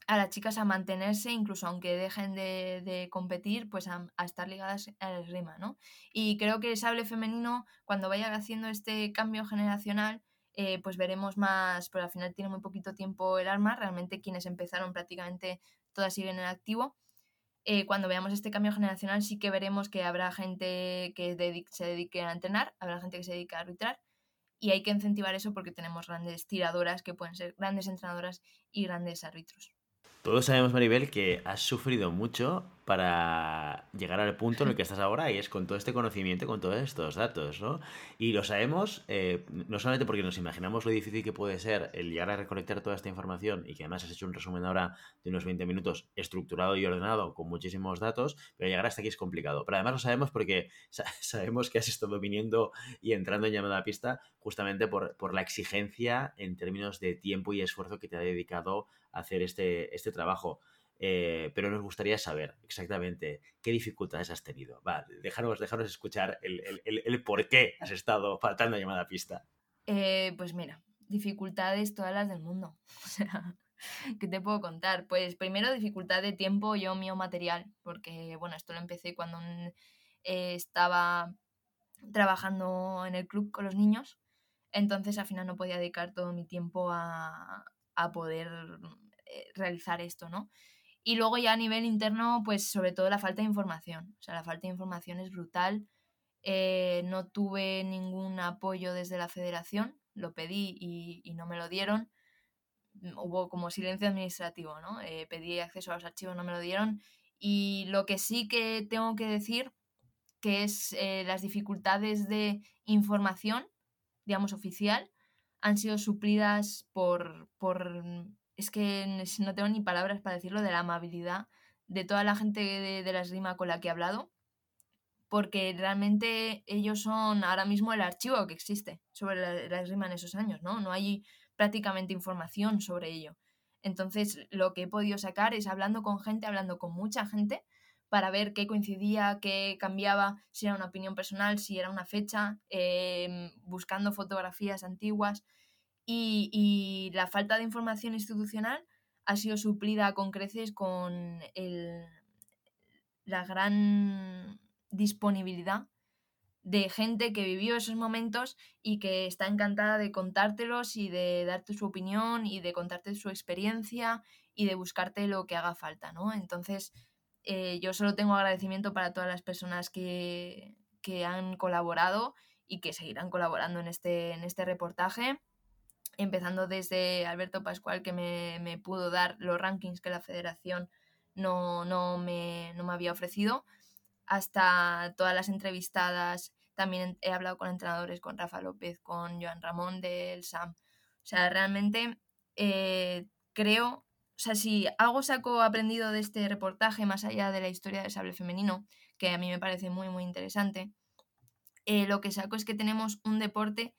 a las chicas a mantenerse, incluso aunque dejen de, competir, pues a, estar ligadas al esgrima, ¿no? Y creo que el sable femenino, cuando vaya haciendo este cambio generacional, eh, pues veremos más, pero al final tiene muy poquito tiempo el arma, realmente quienes empezaron prácticamente todas siguen en activo. Eh, cuando veamos este cambio generacional sí que veremos que habrá gente que se dedique a entrenar, habrá gente que se dedique a arbitrar y hay que incentivar eso porque tenemos grandes tiradoras que pueden ser grandes entrenadoras y grandes árbitros. Todos sabemos, Maribel, que has sufrido mucho para llegar al punto en el que estás ahora y es con todo este conocimiento, con todos estos datos, ¿no? Y lo sabemos eh, no solamente porque nos imaginamos lo difícil que puede ser el llegar a recolectar toda esta información y que además has hecho un resumen ahora de unos 20 minutos estructurado y ordenado con muchísimos datos, pero llegar hasta aquí es complicado. Pero además lo sabemos porque *laughs* sabemos que has estado viniendo y entrando en llamada a pista justamente por, por la exigencia en términos de tiempo y esfuerzo que te ha dedicado a hacer este, este trabajo. Eh, pero nos gustaría saber exactamente qué dificultades has tenido. Va, déjanos, escuchar el, por qué has estado faltando a llamada pista. Eh, pues mira, dificultades todas las del mundo. *laughs* O sea, ¿qué te puedo contar? Pues primero dificultad de tiempo yo mío material, porque bueno, esto lo empecé cuando eh, estaba trabajando en el club con los niños, entonces al final no podía dedicar todo mi tiempo a, a poder realizar esto, ¿no? Y luego ya a nivel interno, pues sobre todo la falta de información. O sea, la falta de información es brutal. Eh, no tuve ningún apoyo desde la federación, lo pedí y, no me lo dieron. Hubo como silencio administrativo, ¿no? Eh, pedí acceso a los archivos, no me lo dieron. Y lo que sí que tengo que decir, que es eh, las dificultades de información, digamos, oficial, han sido suplidas por, por es que no tengo ni palabras para decirlo de la amabilidad de toda la gente de, la esgrima con la que he hablado, porque realmente ellos son ahora mismo el archivo que existe sobre la, esgrima en esos años, ¿no? No hay prácticamente información sobre ello. Entonces, lo que he podido sacar es hablando con gente, hablando con mucha gente, para ver qué coincidía, qué cambiaba, si era una opinión personal, si era una fecha, em, buscando fotografías antiguas y, la falta de información institucional ha sido suplida con creces con la gran disponibilidad de gente que vivió esos momentos y que está encantada de contártelos y de darte su opinión y de contarte su experiencia y de buscarte lo que haga falta, ¿no? Entonces, eh, yo solo tengo agradecimiento para todas las personas que, que han colaborado y que seguirán colaborando en este, en este reportaje empezando desde Alberto Pascual, que me, pudo dar los rankings que la federación no, no, me, no me había ofrecido, hasta todas las entrevistadas. También he hablado con entrenadores, con Rafa López, con Joan Ramón del SAM. O sea, realmente eh, creo, o sea, si algo saco aprendido de este reportaje, más allá de la historia del sable femenino, que a mí me parece muy, muy interesante, eh, lo que saco es que tenemos un deporte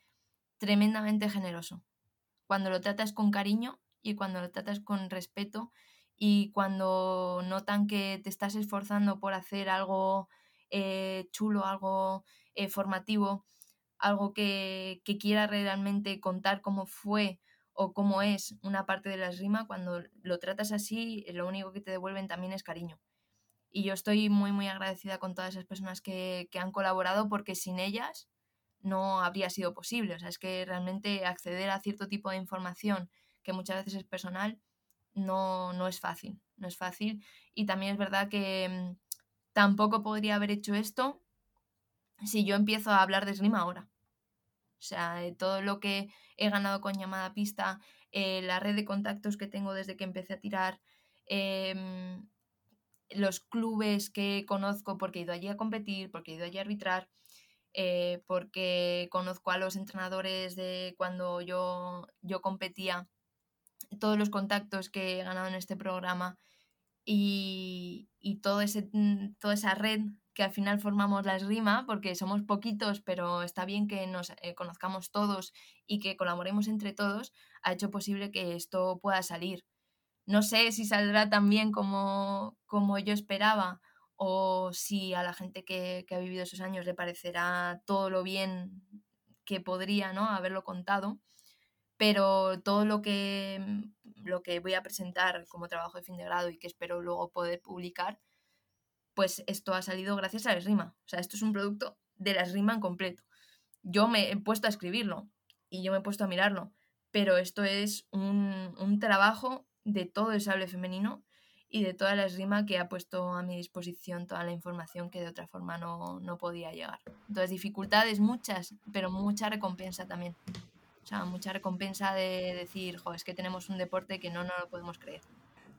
tremendamente generoso cuando lo tratas con cariño y cuando lo tratas con respeto y cuando notan que te estás esforzando por hacer algo eh, chulo, algo eh, formativo, algo que, que, quiera realmente contar cómo fue o cómo es una parte de la esgrima, cuando lo tratas así, lo único que te devuelven también es cariño. Y yo estoy muy, muy agradecida con todas esas personas que, que han colaborado porque sin ellas no habría sido posible. O sea, es que realmente acceder a cierto tipo de información que muchas veces es personal, no, no es fácil, no es fácil. Y también es verdad que mm, tampoco podría haber hecho esto si yo empiezo a hablar de esgrima ahora. O sea, todo lo que he ganado con llamada pista, eh, la red de contactos que tengo desde que empecé a tirar, em, los clubes que conozco porque he ido allí a competir, porque he ido allí a arbitrar, eh, porque conozco a los entrenadores de cuando yo, yo competía todos los contactos que he ganado en este programa y, todo ese, mm, toda esa red que al final formamos la esgrima, porque somos poquitos, pero está bien que nos eh, conozcamos todos y que colaboremos entre todos, ha hecho posible que esto pueda salir. No sé si saldrá tan bien como, como yo esperaba o si a la gente que, que, ha vivido esos años le parecerá todo lo bien que podría ¿no? haberlo contado, pero todo lo que, mm, lo que voy a presentar como trabajo de fin de grado y que espero luego poder publicar, pues esto ha salido gracias a la esgrima. O sea, esto es un producto de la esgrima en completo. Yo me he puesto a escribirlo y yo me he puesto a mirarlo, pero esto es un, un trabajo de todo el sable femenino y de toda la esgrima que ha puesto a mi disposición toda la información que de otra forma no, no podía llegar. Entonces, dificultades muchas, pero mucha recompensa también. O sea, mucha recompensa de decir, jo, es que tenemos un deporte que no, no lo podemos creer.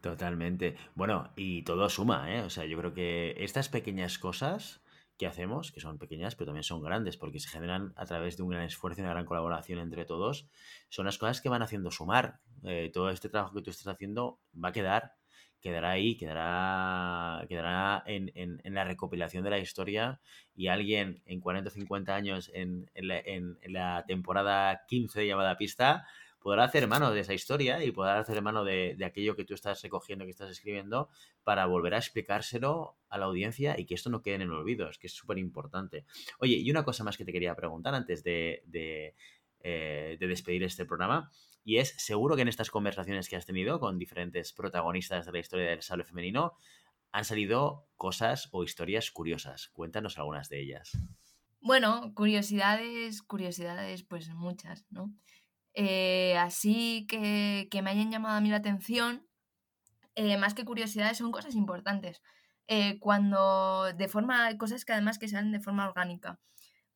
Totalmente. Bueno, y todo suma, ¿eh? O sea, yo creo que estas pequeñas cosas que hacemos, que son pequeñas, pero también son grandes, porque se generan a través de un gran esfuerzo y una gran colaboración entre todos, son las cosas que van haciendo sumar. Eh, todo este trabajo que tú estás haciendo va a quedar quedará ahí, quedará, quedará en, en, la recopilación de la historia y alguien en 40 o 50 años en, en, la, en, la, temporada 15 de llamada pista podrá hacer mano de esa historia y podrá hacer mano de, de, aquello que tú estás recogiendo, que estás escribiendo, para volver a explicárselo a la audiencia y que esto no quede en el olvido, es que es súper importante. Oye, y una cosa más que te quería preguntar antes de, de, eh, de despedir este programa. Y es seguro que en estas conversaciones que has tenido con diferentes protagonistas de la historia del sable femenino han salido cosas o historias curiosas. Cuéntanos algunas de ellas. Bueno, curiosidades, curiosidades, pues muchas, ¿no? Eh, así que, que, me hayan llamado a mí la atención, eh, más que curiosidades, son cosas importantes. Eh, cuando de forma, cosas que además que salen de forma orgánica.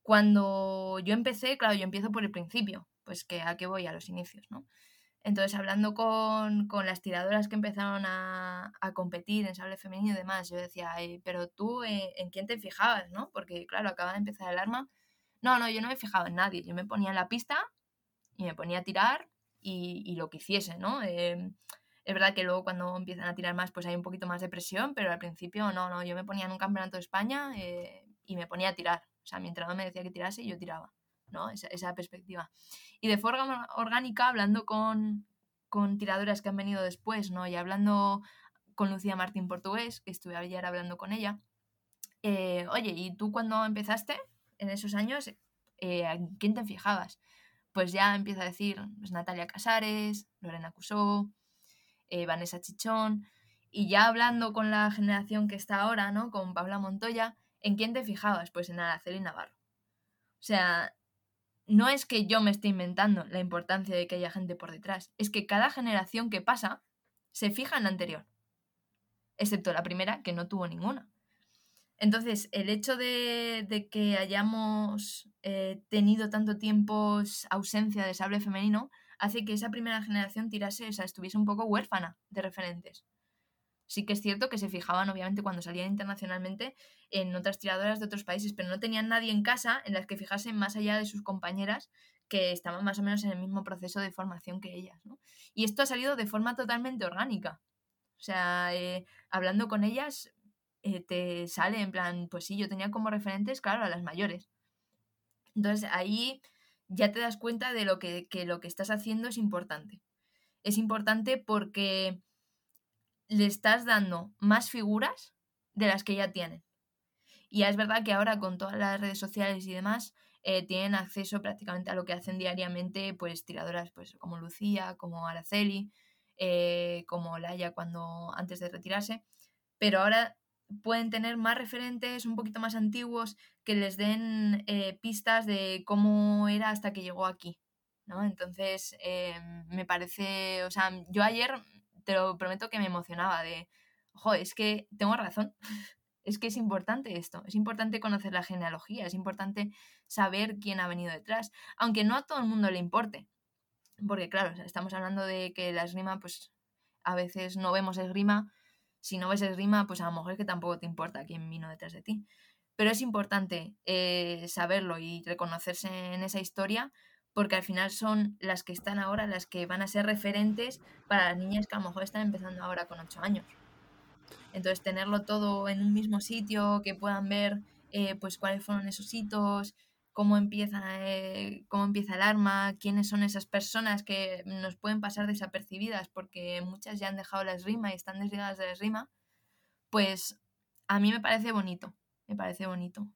Cuando yo empecé, claro, yo empiezo por el principio, pues que a qué voy a los inicios, ¿no? Entonces, hablando con, con las tiradoras que empezaron a, a, competir en sable femenino y demás, yo decía, pero tú, eh, ¿en quién te fijabas, no? Porque, claro, acaba de empezar el arma. No, no, yo no me fijaba en nadie. Yo me ponía en la pista y me ponía a tirar y, y lo que hiciese, ¿no? Eh, es verdad que luego cuando empiezan a tirar más, pues hay un poquito más de presión, pero al principio no, no. Yo me ponía en un campeonato de España eh, y me ponía a tirar. O sea, mi entrenador me decía que tirase yo tiraba. Esa, perspectiva. Y de forma orgánica, hablando con, con tiradoras que han venido después, ¿no? Y hablando con Lucía Martín Portugués, que estuve ayer hablando con ella. Eh, oye, ¿y tú cuando empezaste en esos años, eh, quién te fijabas? Pues ya empieza a decir pues, Natalia Casares, Lorena Cusó, eh, Vanessa Chichón, y ya hablando con la generación que está ahora, ¿no? Con Paula Montoya, ¿en quién te fijabas? Pues en Araceli Navarro. O sea, no es que yo me esté inventando la importancia de que haya gente por detrás, es que cada generación que pasa se fija en la anterior, excepto la primera, que no tuvo ninguna. Entonces, el hecho de, que hayamos eh, tenido tanto tiempo ausencia de sable femenino hace que esa primera generación tirase, o sea, estuviese un poco huérfana de referentes sí que es cierto que se fijaban, obviamente, cuando salían internacionalmente en otras tiradoras de otros países, pero no tenían nadie en casa en las que fijasen más allá de sus compañeras que estaban más o menos en el mismo proceso de formación que ellas. ¿no? Y esto ha salido de forma totalmente orgánica. O sea, eh, hablando con ellas, eh, te sale en plan, pues sí, yo tenía como referentes, claro, a las mayores. Entonces ahí ya te das cuenta de lo que, que lo que estás haciendo es importante. Es importante porque le estás dando más figuras de las que ya tienen. Y es verdad que ahora con todas las redes sociales y demás, eh, tienen acceso prácticamente a lo que hacen diariamente, pues tiradoras pues, como Lucía, como Araceli, eh, como Laia cuando antes de retirarse. Pero ahora pueden tener más referentes un poquito más antiguos que les den eh, pistas de cómo era hasta que llegó aquí. ¿no? Entonces, me parece, o sea, yo ayer te lo prometo que me emocionaba de, ojo, es que tengo razón. *laughs* Es que es importante esto, es importante conocer la genealogía, es importante saber quién ha venido detrás, aunque no a todo el mundo le importe. Porque claro, estamos hablando de que la esgrima, pues a veces no vemos esgrima, si no ves esgrima, pues a lo mejor es que tampoco te importa quién vino detrás de ti. Pero es importante eh, saberlo y reconocerse en esa historia porque al final son las que están ahora, las que van a ser referentes para las niñas que a lo mejor están empezando ahora con 8 años. Entonces, tenerlo todo en un mismo sitio, que puedan ver eh, pues cuáles fueron esos hitos, cómo empieza, eh, cómo empieza el arma, quiénes son esas personas que nos pueden pasar desapercibidas porque muchas ya han dejado la esgrima y están desligadas de la esgrima, pues a mí me parece bonito, me parece bonito.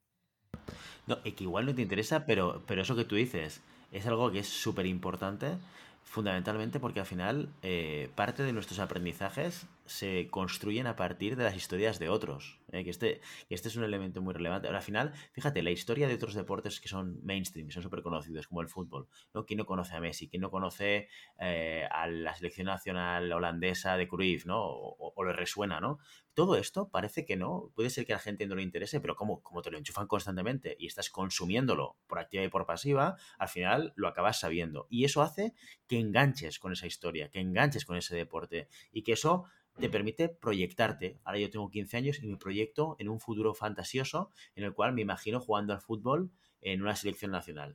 No, que igual no te interesa, pero, pero eso que tú dices, es algo que es súper importante, fundamentalmente porque al final eh, parte de nuestros aprendizajes se construyen a partir de las historias de otros. ¿eh? que, este, este es un elemento muy relevante. Ahora, al final, fíjate, la historia de otros deportes que son mainstream, que son súper conocidos, como el fútbol. ¿no? ¿Quién no conoce a Messi? ¿Quién no conoce eh, a la selección nacional holandesa de Cruyff? ¿no? O, le resuena, ¿no? Todo esto parece que no. Puede ser que a la gente no le interese, pero como, como te lo enchufan constantemente y estás consumiéndolo por activa y por pasiva, al final lo acabas sabiendo. Y eso hace que enganches con esa historia, que enganches con ese deporte y que eso te permite proyectarte. Ahora yo tengo 15 años y me proyecto en un futuro fantasioso en el cual me imagino jugando al fútbol en una selección nacional.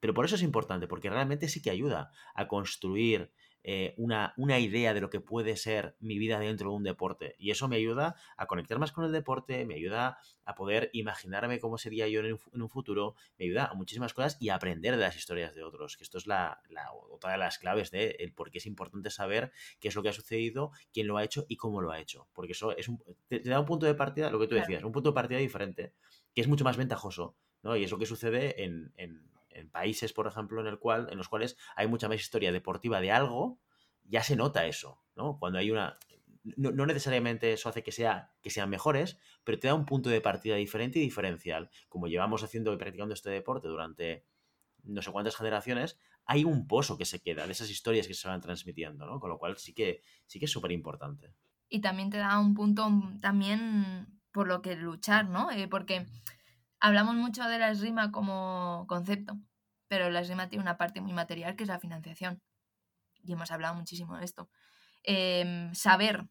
Pero por eso es importante, porque realmente sí que ayuda a construir eh, una, una, idea de lo que puede ser mi vida dentro de un deporte. Y eso me ayuda a conectar más con el deporte, me ayuda a poder imaginarme cómo sería yo en un, futuro, me ayuda a muchísimas cosas y a aprender de las historias de otros, que esto es la, otra de las claves de el por qué es importante saber qué es lo que ha sucedido, quién lo ha hecho y cómo lo ha hecho. Porque eso es un, te, da un punto de partida, lo que tú decías, un punto de partida diferente, que es mucho más ventajoso. ¿no? Y es lo que sucede en en países, por ejemplo, en, el cual, en los cuales hay mucha más historia deportiva de algo, ya se nota eso, ¿no? Cuando hay una... No, necesariamente eso hace que, sea, que sean mejores, pero te da un punto de partida diferente y diferencial. Como llevamos haciendo y practicando este deporte durante no sé cuántas generaciones, hay un pozo que se queda de esas historias que se van transmitiendo, ¿no? Con lo cual sí que, sí que es súper importante. Y también te da un punto también por lo que luchar, ¿no? Eh, porque hablamos mucho de la esgrima como concepto, pero la esgrima tiene una parte muy material que es la financiación. Y hemos hablado muchísimo de esto. Em, saber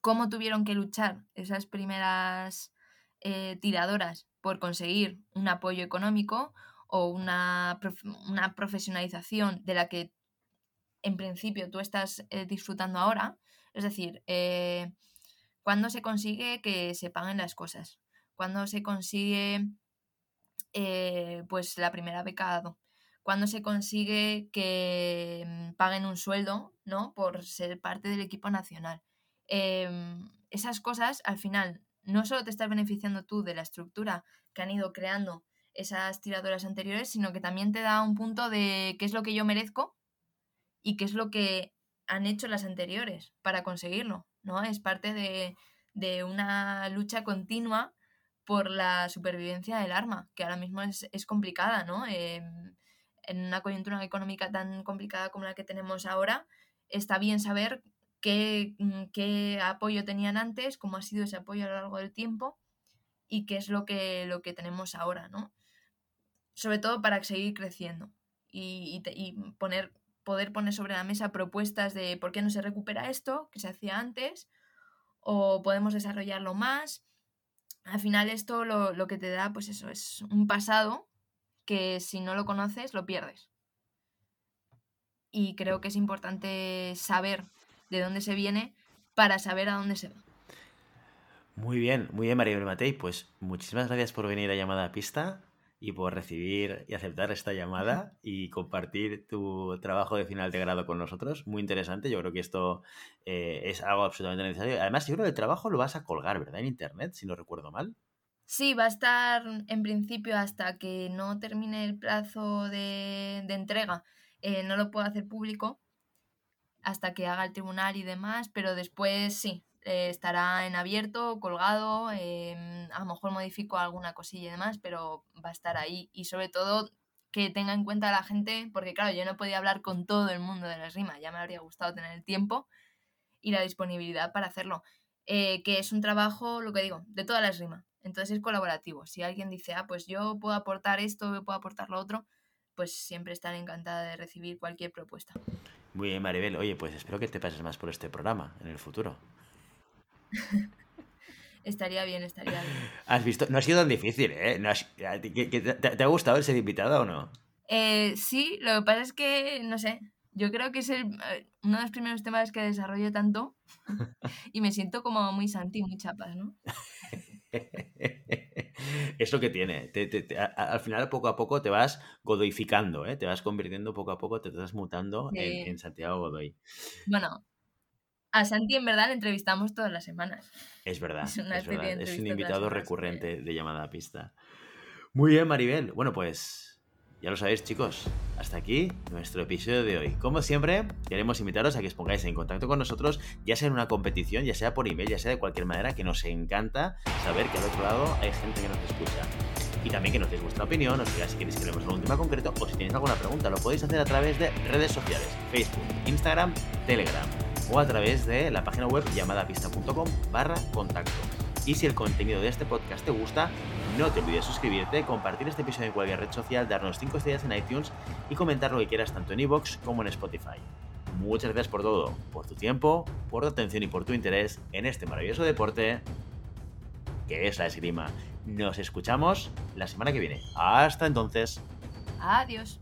cómo tuvieron que luchar esas primeras eh, tiradoras por conseguir un apoyo económico o una, una, profesionalización de la que en principio tú estás eh, disfrutando ahora. Es decir, eh, cuando se consigue que se paguen las cosas, cuando se consigue eh, pues la primera becado, cuando se consigue que mm, paguen un sueldo, ¿no? Por ser parte del equipo nacional. Em, esas cosas, al final, no solo te estás beneficiando tú de la estructura que han ido creando esas tiradoras anteriores, sino que también te da un punto de qué es lo que yo merezco y qué es lo que han hecho las anteriores para conseguirlo, ¿no? Es parte de, de una lucha continua por la supervivencia del arma, que ahora mismo es, complicada, ¿no? Em, en una coyuntura económica tan complicada como la que tenemos ahora, está bien saber qué, mm, qué, apoyo tenían antes, cómo ha sido ese apoyo a lo largo del tiempo y qué es lo que, lo que tenemos ahora, ¿no? Sobre todo para seguir creciendo y, y poner, poder poner sobre la mesa propuestas de por qué no se recupera esto que se hacía antes o podemos desarrollarlo más al final esto lo, que te da, pues eso, es un pasado que si no lo conoces, lo pierdes. Y creo que es importante saber de dónde se viene para saber a dónde se va. Muy bien, muy bien, María Matei. Pues muchísimas gracias por venir a Llamada Pista. Y por recibir y aceptar esta llamada y compartir tu trabajo de final de grado con nosotros. Muy interesante. Yo creo que esto eh, es algo absolutamente necesario. Además, yo creo que el trabajo lo vas a colgar, ¿verdad? En internet, si no recuerdo mal. Sí, va a estar en principio hasta que no termine el plazo de, entrega. Eh, no lo puedo hacer público hasta que haga el tribunal y demás, pero después sí, eh, estará en abierto, colgado, em, a lo mejor modifico alguna cosilla y demás, pero va a estar ahí. Y sobre todo que tenga en cuenta a la gente, porque claro, yo no podía hablar con todo el mundo de la rima, ya me habría gustado tener el tiempo y la disponibilidad para hacerlo. Eh, que es un trabajo, lo que digo, de todas las rimas. Entonces es colaborativo. Si alguien dice, ah, pues yo puedo aportar esto, yo puedo aportar lo otro, pues siempre estaré encantada de recibir cualquier propuesta. Muy bien, Maribel. Oye, pues espero que te pases más por este programa en el futuro. *laughs* estaría bien, estaría bien. Has visto, no ha sido tan difícil, ¿eh? te, ha gustado el ser invitada o no? Eh, sí, lo que pasa es que, no sé, yo creo que es el, eh, uno de los primeros temas que desarrollo tanto *laughs* y me siento como muy santi, muy chapas, ¿no? *laughs* es lo que tiene. al final, poco a poco, te vas godoificando, ¿eh? te vas convirtiendo poco a poco, te estás mutando en, en, Santiago Godoy. Bueno, a Santi en verdad le entrevistamos todas las semanas. Es verdad. Es, un invitado recurrente de llamada a pista. Muy bien, Maribel. Bueno, pues ya lo sabéis, chicos. Hasta aquí nuestro episodio de hoy. Como siempre, queremos invitaros a que os pongáis en contacto con nosotros, ya sea en una competición, ya sea por email, ya sea de cualquier manera, que nos encanta saber que al otro lado hay gente que nos escucha. Y también que nos deis vuestra opinión, os digáis si queréis que leemos algún tema concreto o si tenéis alguna pregunta. Lo podéis hacer a través de redes sociales, Facebook, Instagram, Telegram o a través de la página web llamadapista.com barra contacto. Y si el contenido de este podcast te gusta, no te olvides suscribirte, compartir este episodio en cualquier red social, darnos 5 estrellas en iTunes y comentar lo que quieras tanto en iVoox como en Spotify. Muchas gracias por todo, por tu tiempo, por tu atención y por tu interés en este maravilloso deporte que es la esgrima. Nos escuchamos la semana que viene. Hasta entonces. Adiós.